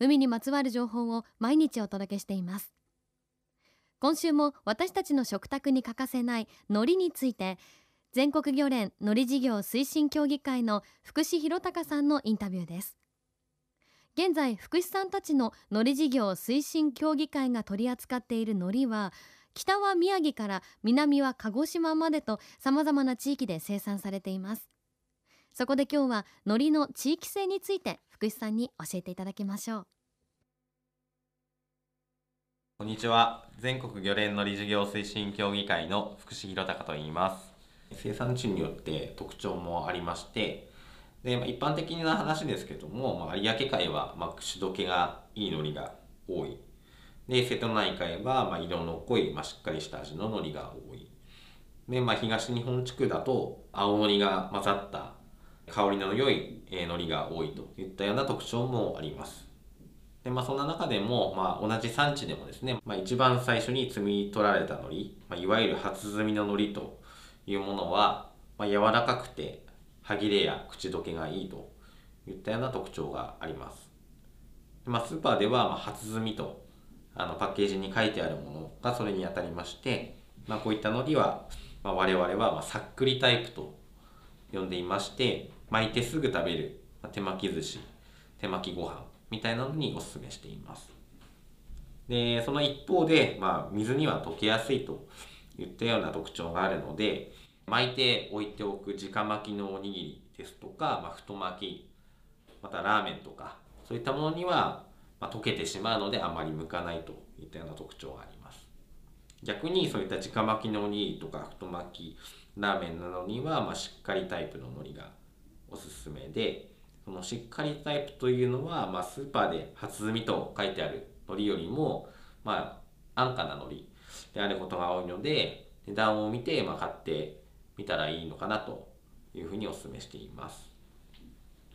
海にまつわる情報を毎日お届けしています。今週も私たちの食卓に欠かせない海苔について全国漁連海苔事業推進協議会の福士弘隆さんのインタビューです。現在福士さんたちの海苔事業推進協議会が取り扱っている海苔は北は宮城から南は鹿児島までと様々な地域で生産されています。そこで今日は海苔の地域性について福士さんに教えていただきましょう。こんにちは。全国漁連の理事業推進協議会の福士弘隆と言います。生産地によって特徴もありましてで、まあ、一般的な話ですけども、まあ、有明海は、まあ、口どけがいい海苔が多い。で瀬戸内海は、まあ、色の濃い、まあ、しっかりした味の海苔が多い。で、まあ、東日本地区だと青のりが混ざった香りの良い海苔が多いといったような特徴もありますで、まあ、そんな中でも、まあ、同じ産地でもですね、まあ、一番最初に摘み取られた海苔、まあ、いわゆる初摘みの海苔というものは、まあ、柔らかくて歯切れや口どけがいいといったような特徴があります。まあ、スーパーでは、まあ、初摘みとあのパッケージに書いてあるものがそれにあたりまして、まあ、こういった海苔は、まあ、我々はまあさっくりタイプと呼んでいまして巻いてすぐ食べる、手巻き寿司手巻きご飯みたいなのにお勧めしています。で、その一方で、まあ、水には溶けやすいといったような特徴があるので、巻いて置いておく直巻きのおにぎりですとか、まあ、太巻き、またラーメンとか、そういったものには、まあ、溶けてしまうのであまり向かないといったような特徴があります。逆にそういった直巻きのおにぎりとか太巻き、ラーメンなどには、まあ、しっかりタイプの海苔がおすすめで、そのしっかりタイプというのは、まあ、スーパーで初摘みと書いてある海苔よりも、まあ、安価な海苔であることが多いので、値段を見て、まあ、買ってみたらいいのかなというふうにお勧めしています。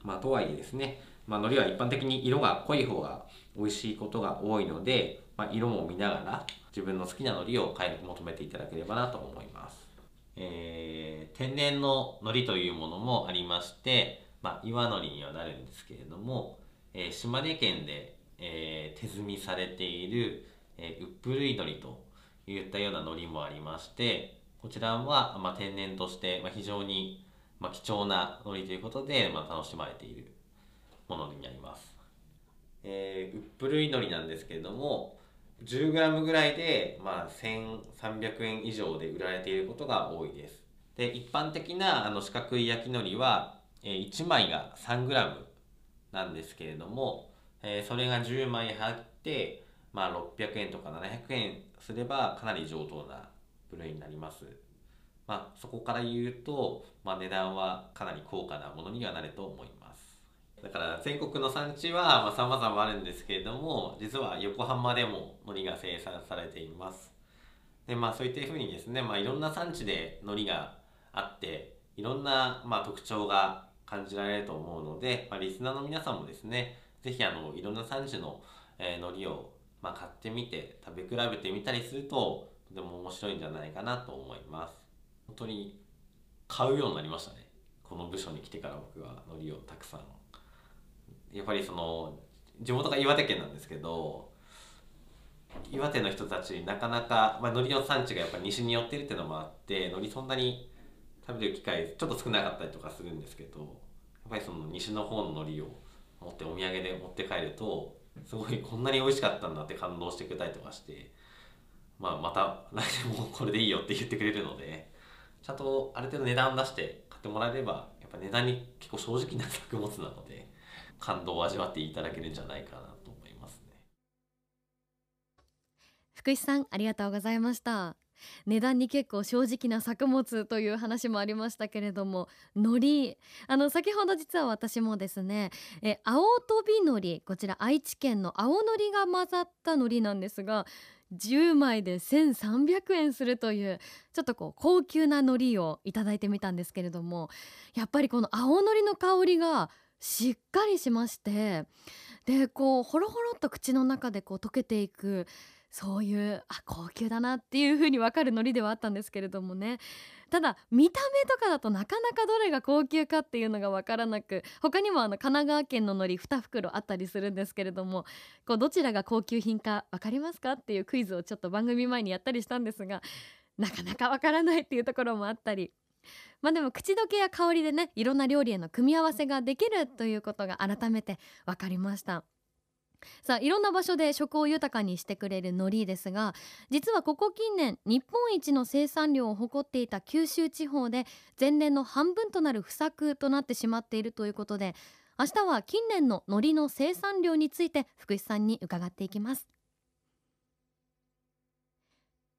まあ、とはいえですね、まあ、海苔は一般的に色が濃い方が美味しいことが多いので、まあ、色も見ながら自分の好きな海苔を買い求めていただければなと思います。えー、天然の海苔というものもありまして、まあ、岩のりにはなるんですけれども、えー、島根県で、えー、手摘みされている、えー、ウップ類のりといったような海苔もありましてこちらは、まあ、天然として、まあ、非常に、まあ、貴重な海苔ということで、まあ、楽しまれているものになります、えー、ウップ類のりなんですけれども 10g ぐらいで、まあ、1300円以上で売られていることが多いですで一般的なあの四角い焼き海苔はえ1枚が 3g なんですけれども、えそれが10枚入って、まあ、600円とか700円すればかなり上等な部類になります。まあ、そこから言うと、まあ、値段はかなり高価なものにはなると思います。だから全国の産地はまあ様々あるんですけれども、実は横浜でも海苔が生産されています。で、まあそういったふうにですね、まあいろんな産地で海苔があって、いろんなまあ特徴が感じられると思うので、まあ、リスナーの皆さんもですね、ぜひあの、いろんな産地の、えー、海苔を、まあ、買ってみて、食べ比べてみたりすると、とても面白いんじゃないかなと思います。本当に買うようになりましたね。この部署に来てから僕は海苔をたくさん。やっぱりその、地元が岩手県なんですけど、岩手の人たちなかなか、まあ、海苔の産地がやっぱ西に寄ってるっていうのもあって海苔そんなに食べる機会ちょっと少なかったりとかするんですけどやっぱりその西の方の海苔を持ってお土産で持って帰るとすごいこんなに美味しかったんだって感動してくれたりとかして、まあ、また来年もこれでいいよって言ってくれるのでちゃんとある程度値段出して買ってもらえればやっぱ値段に結構正直な作物なので感動を味わっていただけるんじゃないかなと思いますね。福井さんありがとうございました。値段に結構正直な作物という話もありましたけれども海苔。あの先ほど実は私もですねえ青飛び海苔。こちら愛知県の青海苔が混ざった海苔なんですが10枚で1300円するというちょっとこう高級な海苔をいただいてみたんですけれどもやっぱりこの青海苔の香りがしっかりしましてでこうほろほろっと口の中でこう溶けていくそういうあ高級だなっていう風に分かる海苔ではあったんですけれどもね。ただ見た目とかだとなかなかどれが高級かっていうのが分からなく他にもあの神奈川県の海苔2袋あったりするんですけれどもこうどちらが高級品か分かりますかっていうクイズをちょっと番組前にやったりしたんですがなかなか分からないっていうところもあったりまあでも口どけや香りでねいろんな料理への組み合わせができるということが改めて分かりました。さあいろんな場所で食を豊かにしてくれる海苔ですが実はここ近年日本一の生産量を誇っていた九州地方で前年の半分となる不作となってしまっているということで明日は近年の海苔の生産量について福士さんに伺っていきます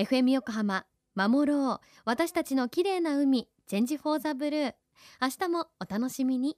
FM 横浜守ろう。私たちの綺麗な海チェンジフォーザブルー。明日もお楽しみに。